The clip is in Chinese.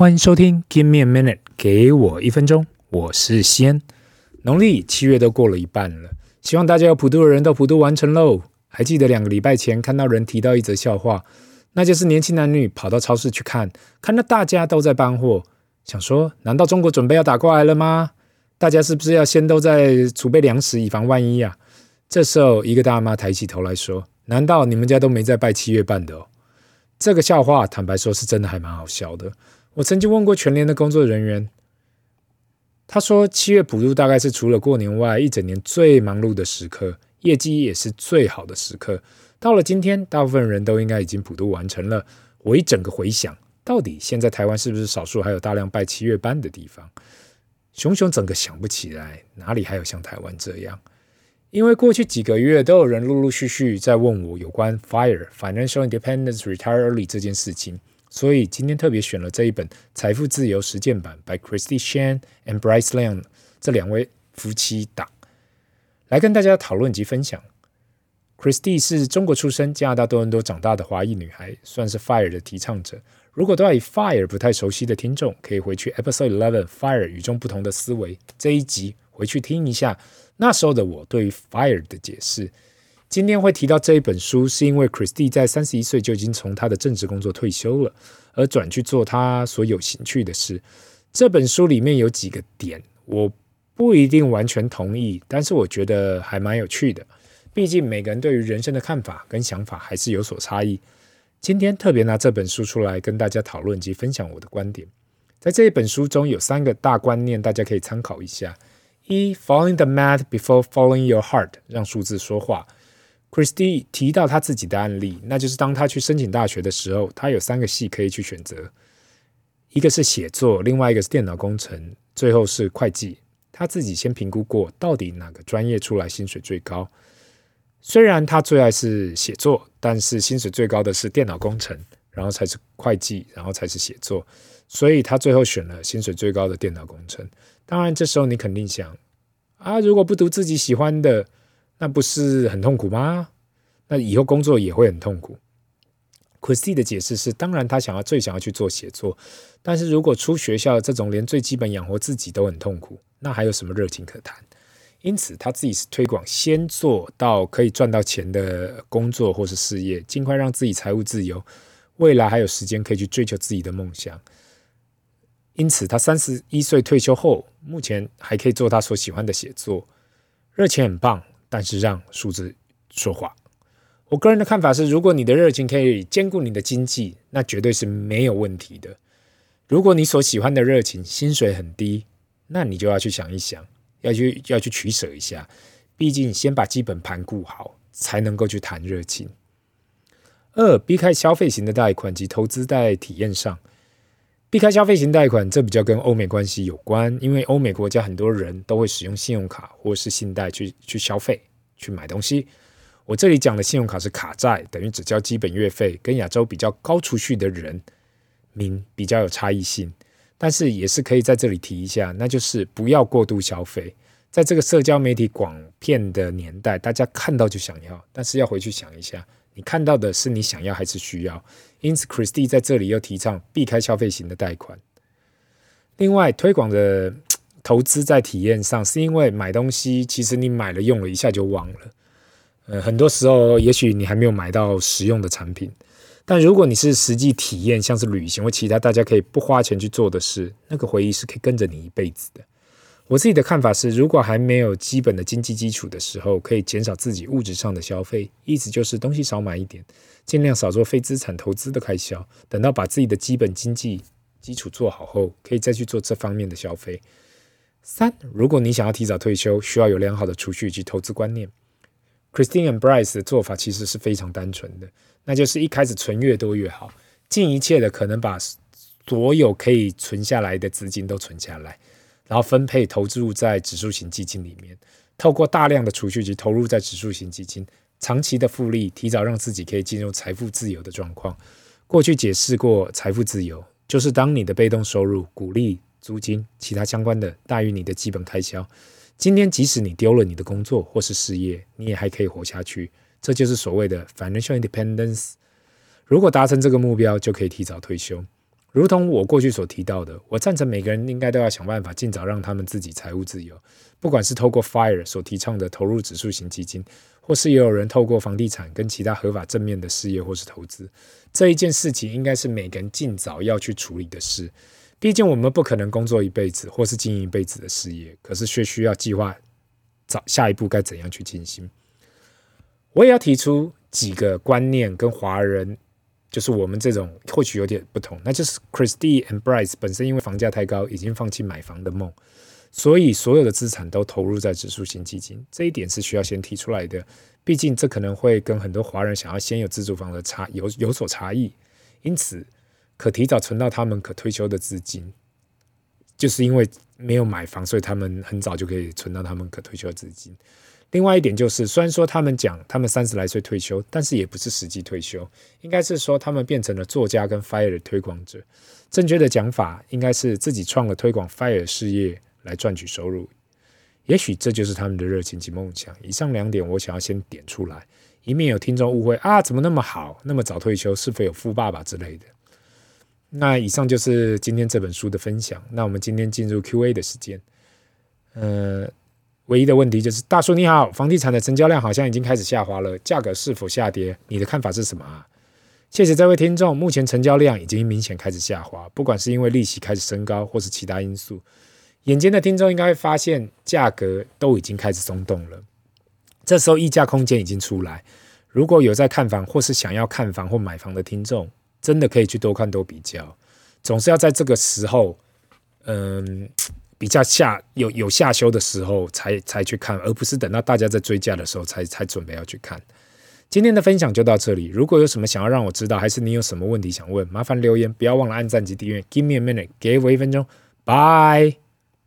欢迎收听 Give me a minute，给我一分钟，我是西安。农历七月都过了一半了，希望大家有普渡的人都普渡完成喽。还记得两个礼拜前看到人提到一则笑话，那就是年轻男女跑到超市去看，看到大家都在搬货，想说难道中国准备要打过来了吗？大家是不是要先都在储备粮食以防万一呀？这时候一个大妈抬起头来说：“难道你们家都没在拜七月半的哦？”这个笑话坦白说是真的还蛮好笑的。我曾经问过全联的工作人员，他说七月普渡大概是除了过年外一整年最忙碌的时刻，业绩也是最好的时刻。到了今天，大部分人都应该已经普渡完成了。我一整个回想，到底现在台湾是不是少数还有大量拜七月班的地方？熊熊整个想不起来，哪里还有像台湾这样？因为过去几个月都有人陆陆续续在问我有关 FIRE Financial Independence Retire Early 这件事情。所以今天特别选了这一本《财富自由实践版》by Christy Shan and Bryce Lian 这两位夫妻档来跟大家讨论及分享。Christy 是中国出生、加拿大多伦多长大的华裔女孩，算是 FIRE 的提倡者。如果对 FIRE 不太熟悉的听众，可以回去 Episode Eleven FIRE 与众不同的思维这一集回去听一下，那时候的我对于 FIRE 的解释。今天会提到这一本书，是因为 Christy 在三十一岁就已经从他的正职工作退休了，而转去做他所有兴趣的事。这本书里面有几个点，我不一定完全同意，但是我觉得还蛮有趣的。毕竟每个人对于人生的看法跟想法还是有所差异。今天特别拿这本书出来跟大家讨论及分享我的观点。在这一本书中有三个大观念，大家可以参考一下：一，Following the math before following your heart，让数字说话。Christy 提到他自己的案例，那就是当他去申请大学的时候，他有三个系可以去选择，一个是写作，另外一个是电脑工程，最后是会计。他自己先评估过，到底哪个专业出来薪水最高。虽然他最爱是写作，但是薪水最高的是电脑工程，然后才是会计，然后才是写作，所以他最后选了薪水最高的电脑工程。当然，这时候你肯定想啊，如果不读自己喜欢的。那不是很痛苦吗？那以后工作也会很痛苦。Christie 的解释是：当然，他想要最想要去做写作，但是如果出学校这种连最基本养活自己都很痛苦，那还有什么热情可谈？因此，他自己是推广先做到可以赚到钱的工作或是事业，尽快让自己财务自由，未来还有时间可以去追求自己的梦想。因此，他三十一岁退休后，目前还可以做他所喜欢的写作，热情很棒。但是让数字说话。我个人的看法是，如果你的热情可以兼顾你的经济，那绝对是没有问题的。如果你所喜欢的热情薪水很低，那你就要去想一想，要去要去取舍一下。毕竟先把基本盘顾好，才能够去谈热情。二，避开消费型的贷款及投资在体验上。避开消费型贷款，这比较跟欧美关系有关，因为欧美国家很多人都会使用信用卡或是信贷去去消费、去买东西。我这里讲的信用卡是卡债，等于只交基本月费，跟亚洲比较高储蓄的人民比较有差异性。但是也是可以在这里提一下，那就是不要过度消费。在这个社交媒体广遍的年代，大家看到就想要，但是要回去想一下。你看到的是你想要还是需要？因此，Christy 在这里又提倡避开消费型的贷款。另外，推广的投资在体验上，是因为买东西其实你买了用了一下就忘了。呃，很多时候也许你还没有买到实用的产品，但如果你是实际体验，像是旅行或其他大家可以不花钱去做的事，那个回忆是可以跟着你一辈子的。我自己的看法是，如果还没有基本的经济基础的时候，可以减少自己物质上的消费，意思就是东西少买一点，尽量少做非资产投资的开销。等到把自己的基本经济基础做好后，可以再去做这方面的消费。三，如果你想要提早退休，需要有良好的储蓄及投资观念。Christine and Bryce 的做法其实是非常单纯的，那就是一开始存越多越好，尽一切的可能把所有可以存下来的资金都存下来。然后分配投资入在指数型基金里面，透过大量的储蓄及投入在指数型基金，长期的复利，提早让自己可以进入财富自由的状况。过去解释过，财富自由就是当你的被动收入、股利、租金、其他相关的大于你的基本开销。今天即使你丢了你的工作或是事业，你也还可以活下去。这就是所谓的 financial independence。如果达成这个目标，就可以提早退休。如同我过去所提到的，我赞成每个人应该都要想办法尽早让他们自己财务自由，不管是透过 FIRE 所提倡的投入指数型基金，或是也有人透过房地产跟其他合法正面的事业或是投资，这一件事情应该是每个人尽早要去处理的事。毕竟我们不可能工作一辈子或是经营一辈子的事业，可是却需要计划找下一步该怎样去进行。我也要提出几个观念跟华人。就是我们这种或许有点不同，那就是 Christie and Bryce 本身因为房价太高，已经放弃买房的梦，所以所有的资产都投入在指数型基金。这一点是需要先提出来的，毕竟这可能会跟很多华人想要先有自住房的差有有所差异。因此，可提早存到他们可退休的资金，就是因为没有买房，所以他们很早就可以存到他们可退休的资金。另外一点就是，虽然说他们讲他们三十来岁退休，但是也不是实际退休，应该是说他们变成了作家跟 FIRE 的推广者。正确的讲法应该是自己创了推广 FIRE 事业来赚取收入。也许这就是他们的热情及梦想。以上两点我想要先点出来，以免有听众误会啊，怎么那么好，那么早退休，是否有富爸爸之类的？那以上就是今天这本书的分享。那我们今天进入 Q&A 的时间，呃。唯一的问题就是，大叔你好，房地产的成交量好像已经开始下滑了，价格是否下跌？你的看法是什么啊？谢谢这位听众，目前成交量已经明显开始下滑，不管是因为利息开始升高，或是其他因素。眼尖的听众应该会发现，价格都已经开始松动了，这时候溢价空间已经出来。如果有在看房或是想要看房或买房的听众，真的可以去多看多比较，总是要在这个时候，嗯。比较下有有下修的时候才才去看，而不是等到大家在追价的时候才才准备要去看。今天的分享就到这里，如果有什么想要让我知道，还是你有什么问题想问，麻烦留言，不要忘了按赞及订阅。Give me a minute，给我一分钟，拜。